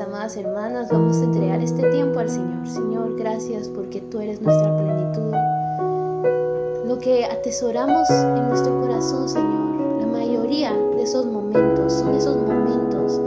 amadas hermanas, vamos a entregar este tiempo al Señor. Señor, gracias porque tú eres nuestra plenitud. Lo que atesoramos en nuestro corazón, Señor, la mayoría de esos momentos son esos momentos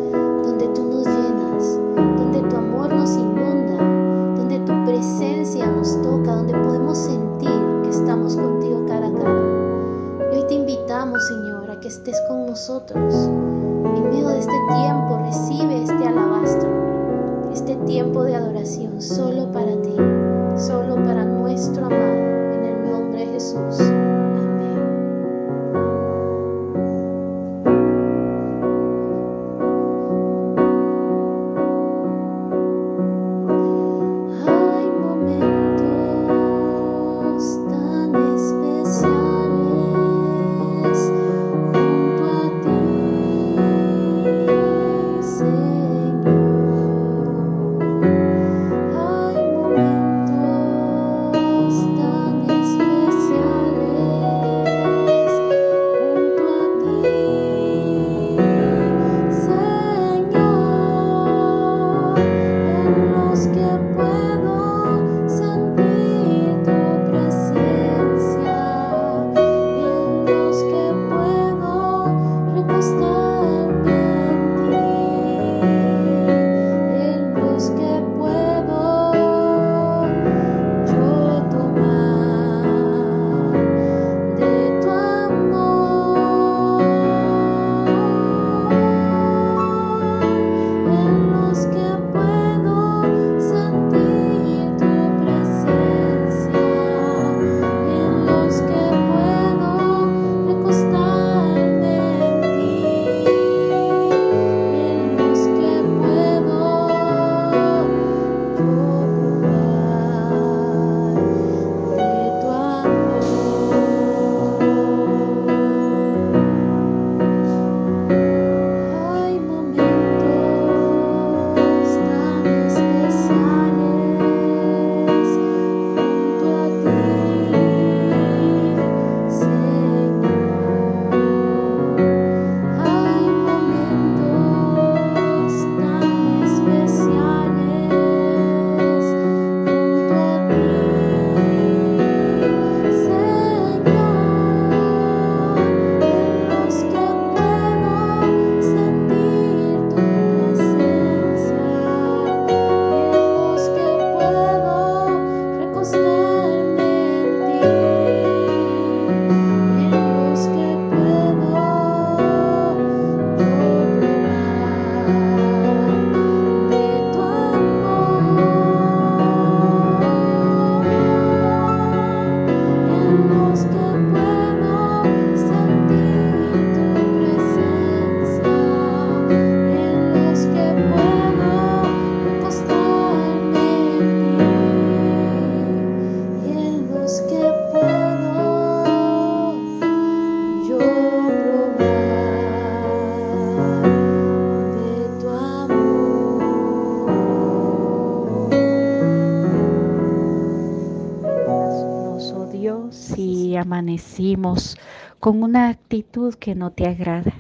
con una actitud que no te agrada.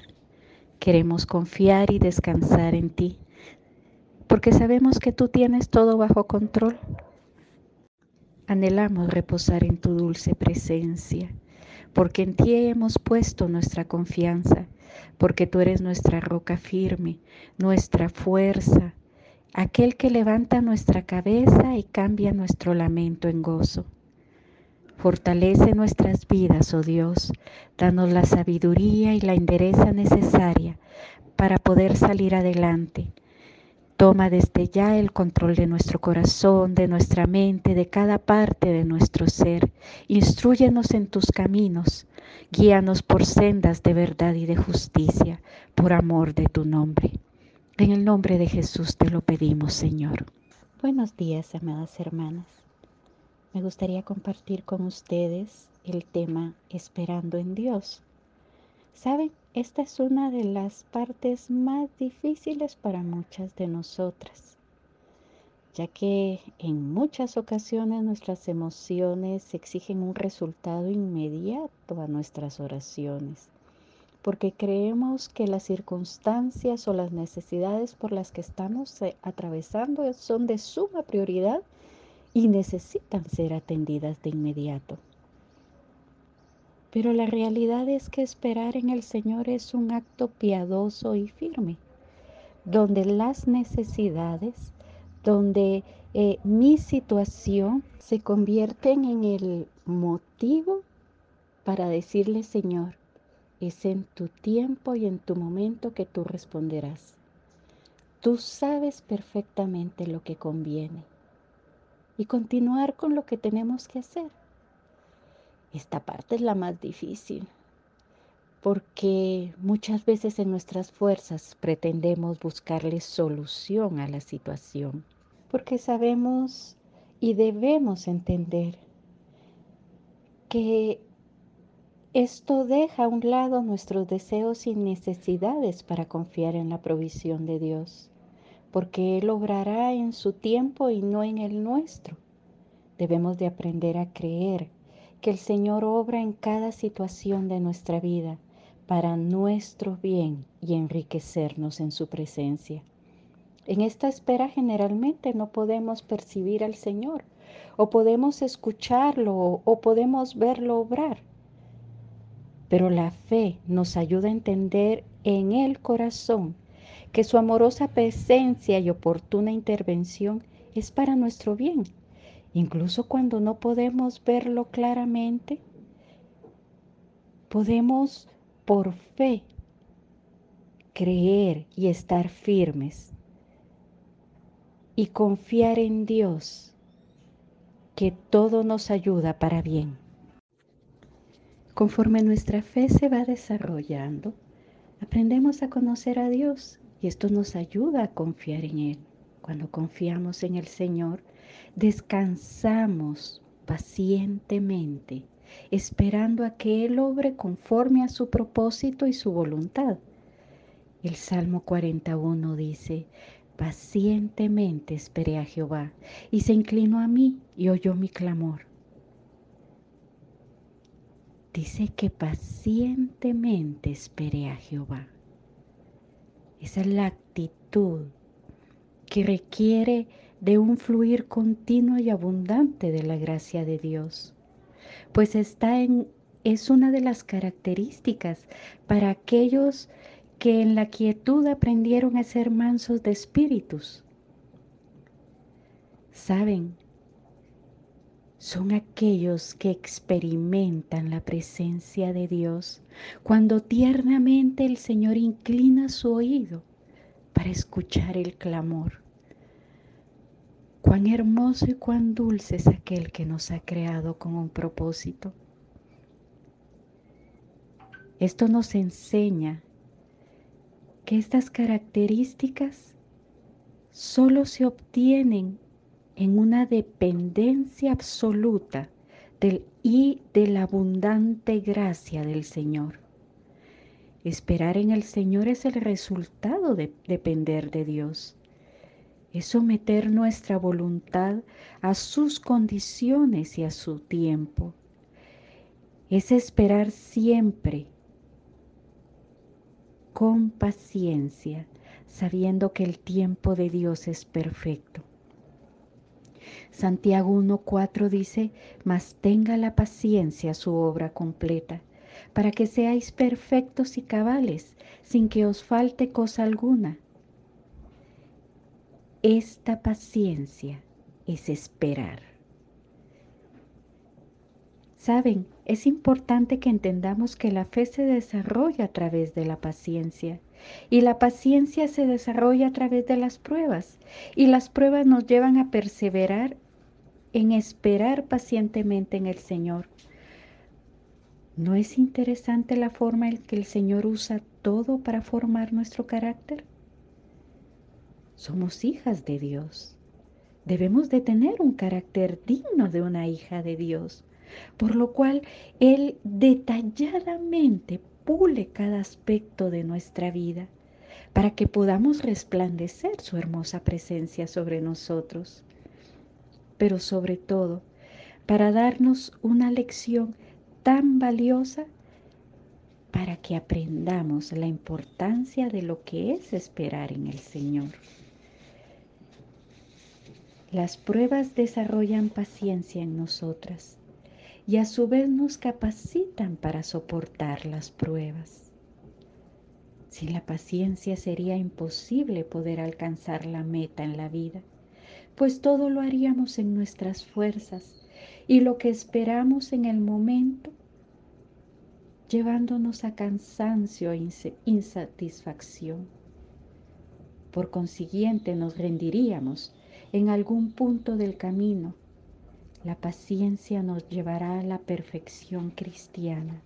Queremos confiar y descansar en ti, porque sabemos que tú tienes todo bajo control. Anhelamos reposar en tu dulce presencia, porque en ti hemos puesto nuestra confianza, porque tú eres nuestra roca firme, nuestra fuerza, aquel que levanta nuestra cabeza y cambia nuestro lamento en gozo. Fortalece nuestras vidas, oh Dios. Danos la sabiduría y la endereza necesaria para poder salir adelante. Toma desde ya el control de nuestro corazón, de nuestra mente, de cada parte de nuestro ser. Instruyenos en tus caminos. Guíanos por sendas de verdad y de justicia, por amor de tu nombre. En el nombre de Jesús te lo pedimos, Señor. Buenos días, amadas hermanas me gustaría compartir con ustedes el tema Esperando en Dios. Saben, esta es una de las partes más difíciles para muchas de nosotras, ya que en muchas ocasiones nuestras emociones exigen un resultado inmediato a nuestras oraciones. porque creemos que las circunstancias o las necesidades por las que estamos eh, atravesando son de suma prioridad y necesitan ser atendidas de inmediato. Pero la realidad es que esperar en el Señor es un acto piadoso y firme, donde las necesidades, donde eh, mi situación se convierten en el motivo para decirle, Señor, es en tu tiempo y en tu momento que tú responderás. Tú sabes perfectamente lo que conviene y continuar con lo que tenemos que hacer. Esta parte es la más difícil porque muchas veces en nuestras fuerzas pretendemos buscarle solución a la situación, porque sabemos y debemos entender que esto deja a un lado nuestros deseos y necesidades para confiar en la provisión de Dios, porque Él obrará en su tiempo y no en el nuestro. Debemos de aprender a creer que el Señor obra en cada situación de nuestra vida para nuestro bien y enriquecernos en su presencia. En esta espera generalmente no podemos percibir al Señor, o podemos escucharlo, o podemos verlo obrar pero la fe nos ayuda a entender en el corazón que su amorosa presencia y oportuna intervención es para nuestro bien, incluso cuando no podemos verlo claramente. Podemos por fe creer y estar firmes y confiar en Dios, que todo nos ayuda para bien. Conforme nuestra fe se va desarrollando, aprendemos a conocer a Dios y esto nos ayuda a confiar en Él. Cuando confiamos en el Señor, descansamos pacientemente, esperando a que Él obre conforme a su propósito y su voluntad. El Salmo 41 dice, pacientemente esperé a Jehová y se inclinó a mí y oyó mi clamor dice que pacientemente espere a Jehová. Esa es la actitud que requiere de un fluir continuo y abundante de la gracia de Dios, pues está en es una de las características para aquellos que en la quietud aprendieron a ser mansos de espíritus. Saben son aquellos que experimentan la presencia de Dios cuando tiernamente el Señor inclina su oído para escuchar el clamor. Cuán hermoso y cuán dulce es aquel que nos ha creado con un propósito. Esto nos enseña que estas características solo se obtienen en una dependencia absoluta del y de la abundante gracia del Señor. Esperar en el Señor es el resultado de depender de Dios. Es someter nuestra voluntad a sus condiciones y a su tiempo. Es esperar siempre con paciencia, sabiendo que el tiempo de Dios es perfecto. Santiago 1.4 dice, mas tenga la paciencia su obra completa, para que seáis perfectos y cabales, sin que os falte cosa alguna. Esta paciencia es esperar. Saben, es importante que entendamos que la fe se desarrolla a través de la paciencia y la paciencia se desarrolla a través de las pruebas y las pruebas nos llevan a perseverar en esperar pacientemente en el Señor. ¿No es interesante la forma en que el Señor usa todo para formar nuestro carácter? Somos hijas de Dios. Debemos de tener un carácter digno de una hija de Dios, por lo cual Él detalladamente pule cada aspecto de nuestra vida para que podamos resplandecer su hermosa presencia sobre nosotros, pero sobre todo para darnos una lección tan valiosa para que aprendamos la importancia de lo que es esperar en el Señor. Las pruebas desarrollan paciencia en nosotras y a su vez nos capacitan para soportar las pruebas. Sin la paciencia sería imposible poder alcanzar la meta en la vida, pues todo lo haríamos en nuestras fuerzas y lo que esperamos en el momento llevándonos a cansancio e insatisfacción. Por consiguiente, nos rendiríamos en algún punto del camino. La paciencia nos llevará a la perfección cristiana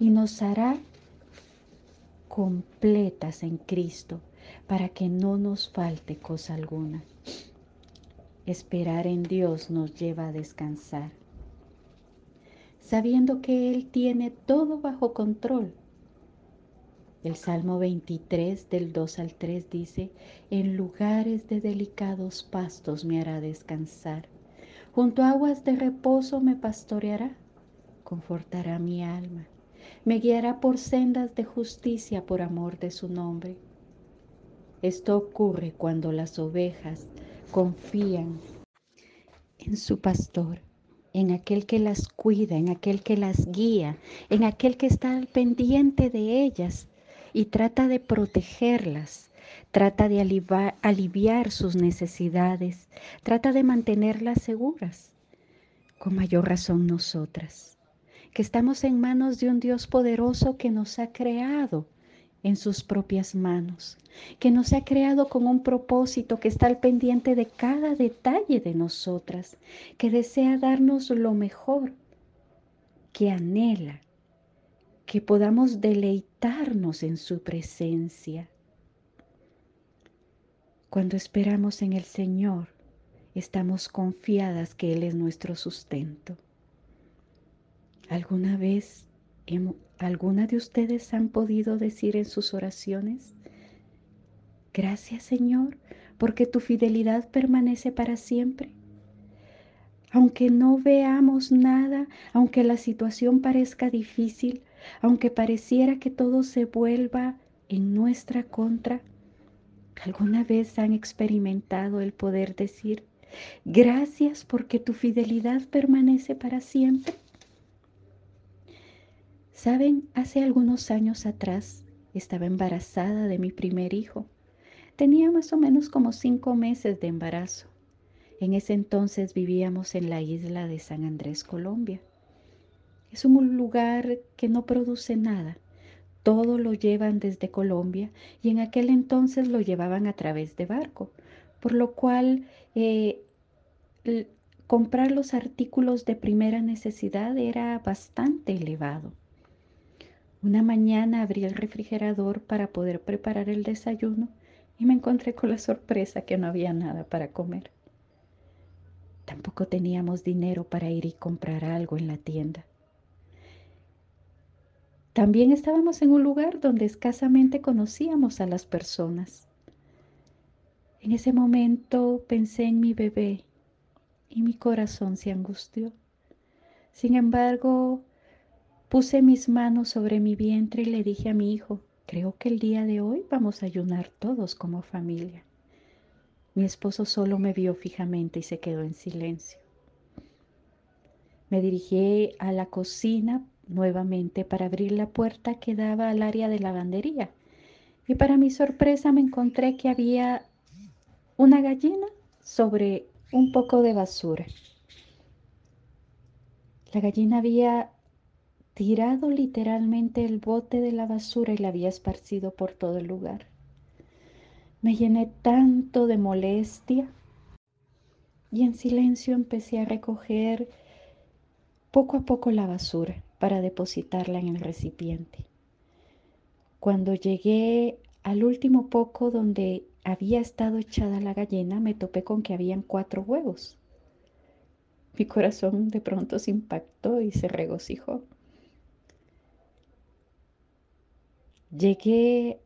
y nos hará completas en Cristo para que no nos falte cosa alguna. Esperar en Dios nos lleva a descansar sabiendo que Él tiene todo bajo control. El Salmo 23 del 2 al 3 dice, en lugares de delicados pastos me hará descansar, junto a aguas de reposo me pastoreará, confortará mi alma, me guiará por sendas de justicia por amor de su nombre. Esto ocurre cuando las ovejas confían en su pastor en aquel que las cuida, en aquel que las guía, en aquel que está al pendiente de ellas y trata de protegerlas, trata de aliviar, sus necesidades, trata de mantenerlas seguras. Con mayor razón nosotras, que estamos en manos de un Dios poderoso que nos ha creado en sus propias manos, que nos ha creado con un propósito que está al pendiente de cada detalle de nosotras, que desea darnos lo mejor, que anhela que podamos en su presencia. Cuando esperamos en el Señor, estamos confiadas que Él es nuestro sustento. ¿Alguna vez ¿Alguna de ustedes han podido decir en sus oraciones? Gracias Señor, porque tu fidelidad permanece para siempre. Aunque no veamos nada, aunque la situación parezca difícil, aunque pareciera que todo se vuelva en nuestra contra, ¿alguna vez han experimentado el poder decir, gracias porque tu fidelidad permanece para siempre? Saben, hace algunos años atrás estaba embarazada de mi primer hijo. Tenía más o menos como cinco meses de embarazo. En ese entonces vivíamos en la isla de San Andrés, Colombia. Es un lugar que no produce nada. Todo lo llevan desde Colombia y en aquel entonces lo llevaban a través de barco, por lo cual eh, comprar los artículos de primera necesidad era bastante elevado. Una mañana abrí el refrigerador para poder preparar el desayuno y me encontré con la sorpresa que no había nada para comer. Tampoco teníamos dinero para ir y comprar algo en la tienda. También estábamos en un lugar donde escasamente conocíamos a las personas. En ese momento pensé en mi bebé y mi corazón se angustió. Sin embargo, Puse mis manos sobre mi vientre y le dije a mi hijo, creo que el día de hoy vamos a ayunar todos como familia. Mi esposo solo me vio fijamente y se quedó en silencio. Me dirigí a la cocina nuevamente para abrir la puerta que daba al área de lavandería. Y para mi sorpresa me encontré que había una gallina sobre un poco de basura. La gallina había tirado literalmente el bote de la basura y la había esparcido por todo el lugar. Me llené tanto de molestia y en silencio empecé a recoger poco a poco la basura para depositarla en el recipiente. Cuando llegué al último poco donde había estado echada la gallina, me topé con que habían cuatro huevos. Mi corazón de pronto se impactó y se regocijó. Llegué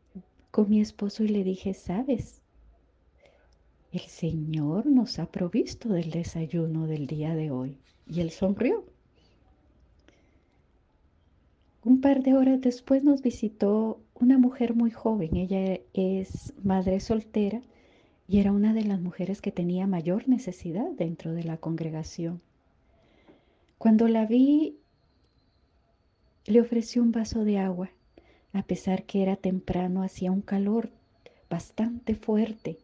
con mi esposo y le dije, sabes, el Señor nos ha provisto del desayuno del día de hoy. Y él sonrió. Un par de horas después nos visitó una mujer muy joven. Ella es madre soltera y era una de las mujeres que tenía mayor necesidad dentro de la congregación. Cuando la vi, le ofrecí un vaso de agua, a pesar que era temprano, hacía un calor bastante fuerte.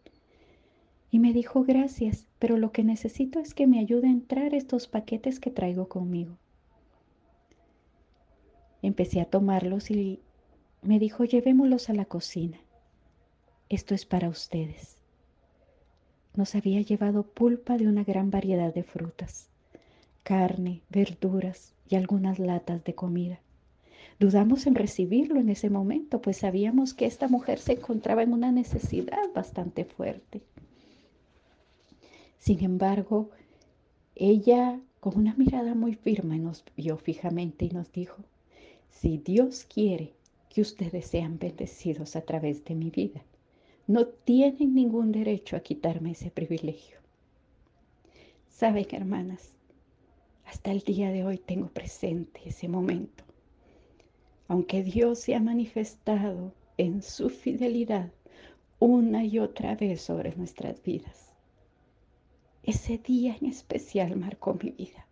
Y me dijo, gracias, pero lo que necesito es que me ayude a entrar estos paquetes que traigo conmigo. Empecé a tomarlos y me dijo, llevémoslos a la cocina. Esto es para ustedes. Nos había llevado pulpa de una gran variedad de frutas, carne, verduras y algunas latas de comida. Dudamos en recibirlo en ese momento, pues sabíamos que esta mujer se encontraba en una necesidad bastante fuerte. Sin embargo, ella con una mirada muy firme nos vio fijamente y nos dijo, si Dios quiere que ustedes sean bendecidos a través de mi vida, no tienen ningún derecho a quitarme ese privilegio. Saben, hermanas, hasta el día de hoy tengo presente ese momento. Aunque Dios se ha manifestado en su fidelidad una y otra vez sobre nuestras vidas, ese día en especial marcó mi vida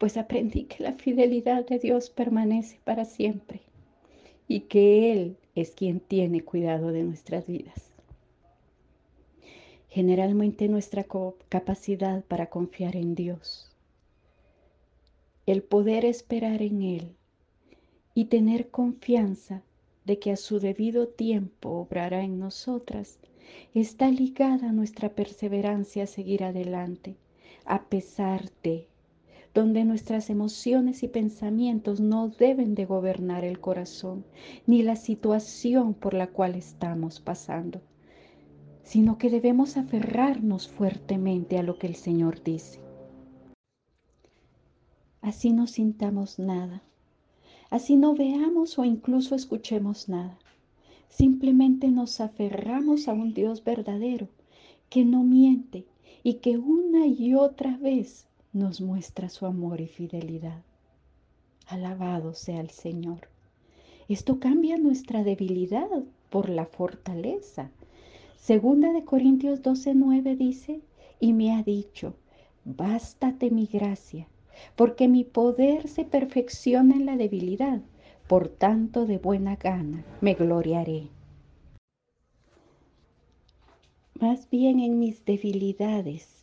pues aprendí que la fidelidad de Dios permanece para siempre y que Él es quien tiene cuidado de nuestras vidas. Generalmente nuestra capacidad para confiar en Dios, el poder esperar en Él y tener confianza de que a su debido tiempo obrará en nosotras, está ligada a nuestra perseverancia a seguir adelante, a pesar de donde nuestras emociones y pensamientos no deben de gobernar el corazón ni la situación por la cual estamos pasando, sino que debemos aferrarnos fuertemente a lo que el Señor dice. Así no sintamos nada, así no veamos o incluso escuchemos nada. Simplemente nos aferramos a un Dios verdadero que no miente y que una y otra vez nos muestra su amor y fidelidad. Alabado sea el Señor. Esto cambia nuestra debilidad por la fortaleza. Segunda de Corintios 12:9 dice, y me ha dicho, bástate mi gracia, porque mi poder se perfecciona en la debilidad, por tanto de buena gana me gloriaré. Más bien en mis debilidades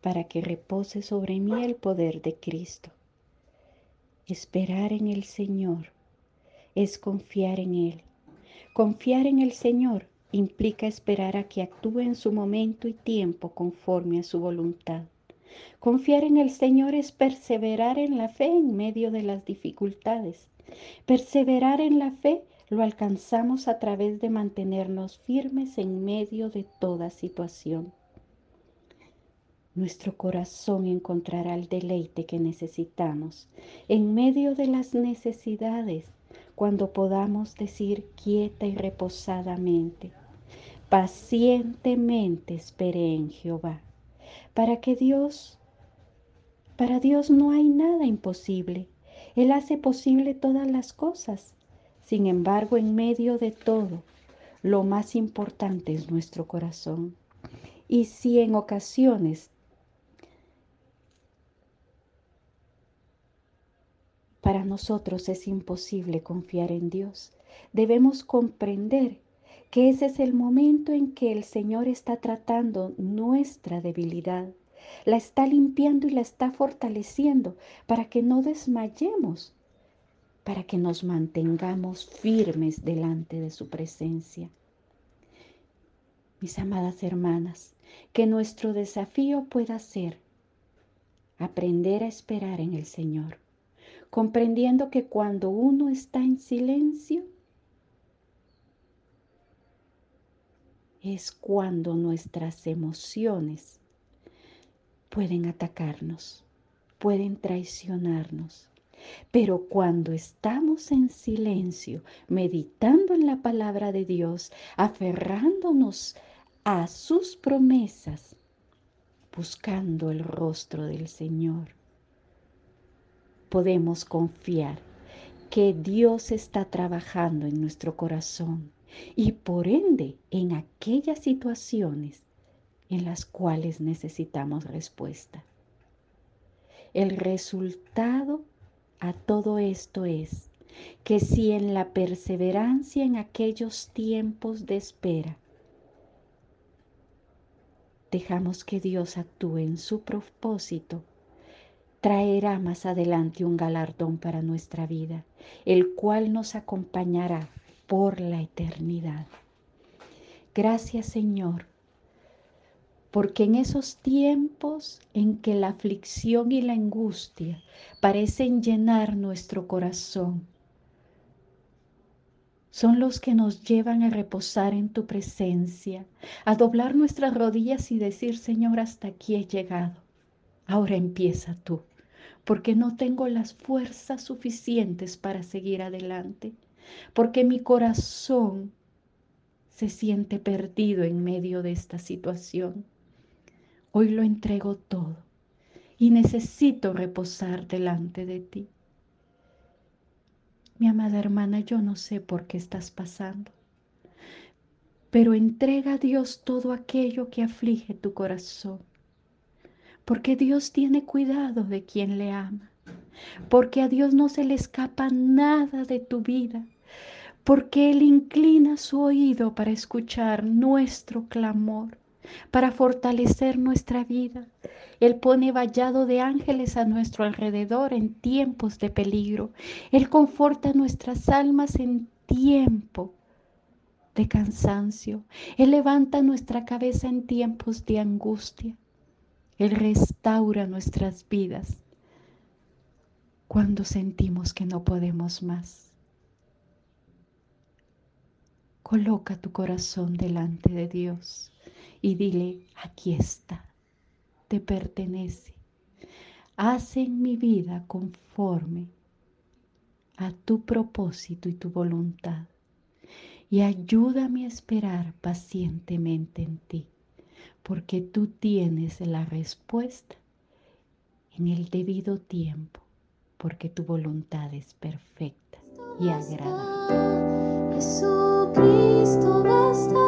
para que repose sobre mí el poder de Cristo. Esperar en el Señor es confiar en Él. Confiar en el Señor implica esperar a que actúe en su momento y tiempo conforme a su voluntad. Confiar en el Señor es perseverar en la fe en medio de las dificultades. Perseverar en la fe lo alcanzamos a través de mantenernos firmes en medio de toda situación nuestro corazón encontrará el deleite que necesitamos en medio de las necesidades cuando podamos decir quieta y reposadamente, pacientemente esperé en Jehová, para que Dios, para Dios no hay nada imposible, Él hace posible todas las cosas. Sin embargo, en medio de todo, lo más importante es nuestro corazón. Y si en ocasiones Para nosotros es imposible confiar en Dios. Debemos comprender que ese es el momento en que el Señor está tratando nuestra debilidad, la está limpiando y la está fortaleciendo para que no desmayemos, para que nos mantengamos firmes delante de su presencia. Mis amadas hermanas, que nuestro desafío pueda ser aprender a esperar en el Señor comprendiendo que cuando uno está en silencio, es cuando nuestras emociones pueden atacarnos, pueden traicionarnos. Pero cuando estamos en silencio, meditando en la palabra de Dios, aferrándonos a sus promesas, buscando el rostro del Señor, podemos confiar que Dios está trabajando en nuestro corazón y por ende en aquellas situaciones en las cuales necesitamos respuesta. El resultado a todo esto es que si en la perseverancia en aquellos tiempos de espera dejamos que Dios actúe en su propósito, traerá más adelante un galardón para nuestra vida, el cual nos acompañará por la eternidad. Gracias Señor, porque en esos tiempos en que la aflicción y la angustia parecen llenar nuestro corazón, son los que nos llevan a reposar en tu presencia, a doblar nuestras rodillas y decir, Señor, hasta aquí he llegado. Ahora empieza tú, porque no tengo las fuerzas suficientes para seguir adelante, porque mi corazón se siente perdido en medio de esta situación. Hoy lo entrego todo y necesito reposar delante de ti. Mi amada hermana, yo no sé por qué estás pasando, pero entrega a Dios todo aquello que aflige tu corazón, porque Dios tiene cuidado de quien le ama, porque a Dios no se le escapa nada de tu vida, porque Él inclina su oído para escuchar nuestro clamor para fortalecer nuestra vida. Él pone vallado de ángeles a nuestro alrededor en tiempos de peligro. Él conforta nuestras almas en tiempo de cansancio. Él levanta nuestra cabeza en tiempos de angustia. Él restaura nuestras vidas cuando sentimos que no podemos más. Coloca tu corazón delante de Dios y dile, aquí está, te pertenece. Haz en mi vida conforme a tu propósito y tu voluntad y ayúdame a esperar pacientemente en ti, porque tú tienes la respuesta en el debido tiempo, porque tu voluntad es perfecta y agradable. Jesucristo you